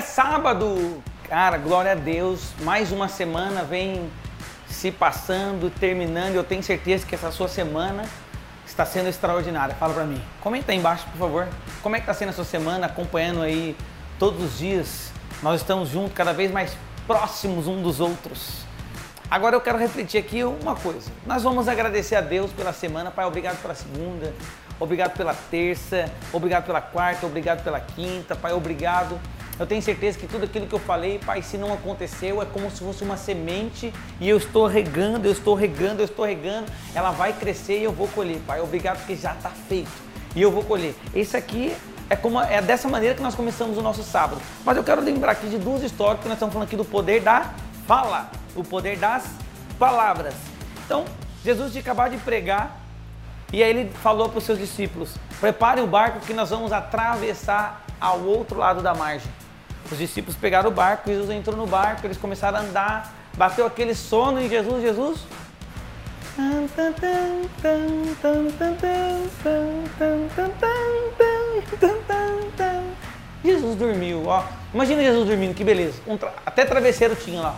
é sábado. Cara, glória a Deus. Mais uma semana vem se passando, terminando. Eu tenho certeza que essa sua semana está sendo extraordinária. Fala pra mim. Comenta aí embaixo, por favor. Como é que tá sendo a sua semana, acompanhando aí todos os dias. Nós estamos juntos, cada vez mais próximos um dos outros. Agora eu quero refletir aqui uma coisa. Nós vamos agradecer a Deus pela semana. Pai, obrigado pela segunda, obrigado pela terça, obrigado pela quarta, obrigado pela quinta. Pai, obrigado. Eu tenho certeza que tudo aquilo que eu falei, Pai, se não aconteceu, é como se fosse uma semente e eu estou regando, eu estou regando, eu estou regando. Ela vai crescer e eu vou colher, Pai. Obrigado porque já está feito e eu vou colher. Esse aqui é, como, é dessa maneira que nós começamos o nosso sábado. Mas eu quero lembrar aqui de duas histórias que nós estamos falando aqui do poder da fala, o poder das palavras. Então, Jesus tinha acabado de pregar e aí ele falou para os seus discípulos: preparem o barco que nós vamos atravessar ao outro lado da margem. Os discípulos pegaram o barco, Jesus entrou no barco, eles começaram a andar, bateu aquele sono em Jesus, Jesus. Jesus dormiu, ó. Imagina Jesus dormindo, que beleza. Um tra... Até travesseiro tinha lá.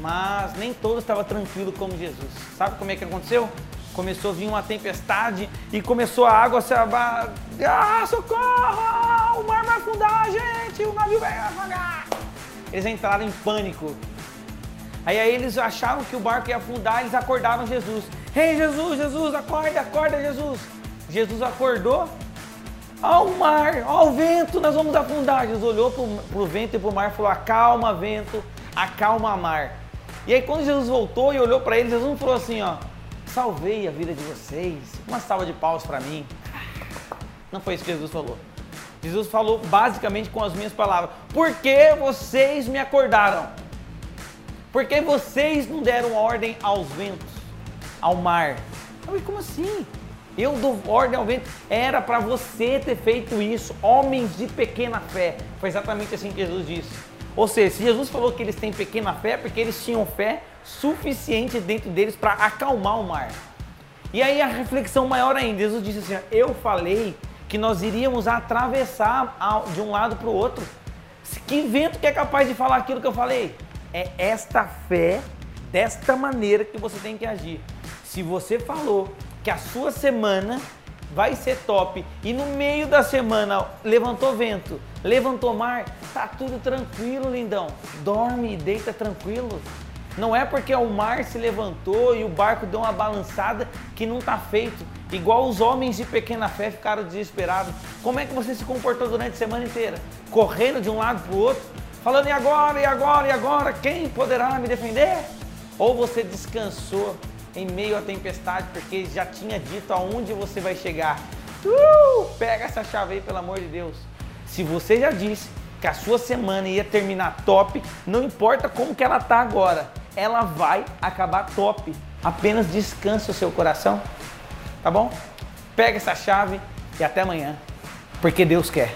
Mas nem todo estava tranquilo como Jesus. Sabe como é que aconteceu? Começou a vir uma tempestade e começou a água se abalar. Ah, socorro! O mar vai afundar, gente! O navio vai afogar! Eles entraram em pânico. Aí, aí eles acharam que o barco ia afundar, eles acordaram Jesus. Ei, hey, Jesus, Jesus, acorda, acorda, Jesus. Jesus acordou. Ó o mar, ó o vento, nós vamos afundar. Jesus olhou para o vento e para o mar e falou: Acalma, vento, acalma, mar. E aí, quando Jesus voltou e olhou para eles, Jesus não falou assim: Ó, salvei a vida de vocês. Uma salva de paus para mim. Não foi isso que Jesus falou. Jesus falou basicamente com as minhas palavras: Por que vocês me acordaram? Por que vocês não deram ordem aos ventos, ao mar? Falei, como assim? Eu dou ordem ao vento. Era para você ter feito isso, homens de pequena fé. Foi exatamente assim que Jesus disse. Ou seja, se Jesus falou que eles têm pequena fé, é porque eles tinham fé suficiente dentro deles para acalmar o mar. E aí a reflexão maior ainda, Jesus disse assim: Eu falei que nós iríamos atravessar de um lado para o outro. Que vento que é capaz de falar aquilo que eu falei? É esta fé, desta maneira que você tem que agir. Se você falou que a sua semana vai ser top e no meio da semana levantou vento, levantou mar, tá tudo tranquilo, lindão. Dorme e deita tranquilo. Não é porque o mar se levantou e o barco deu uma balançada que não tá feito. Igual os homens de pequena fé ficaram desesperados. Como é que você se comportou durante a semana inteira? Correndo de um lado para o outro, falando e agora, e agora, e agora? Quem poderá me defender? Ou você descansou em meio à tempestade, porque já tinha dito aonde você vai chegar. Uh, pega essa chave aí, pelo amor de Deus. Se você já disse que a sua semana ia terminar top, não importa como que ela tá agora, ela vai acabar top. Apenas descanse o seu coração, tá bom? Pega essa chave e até amanhã, porque Deus quer.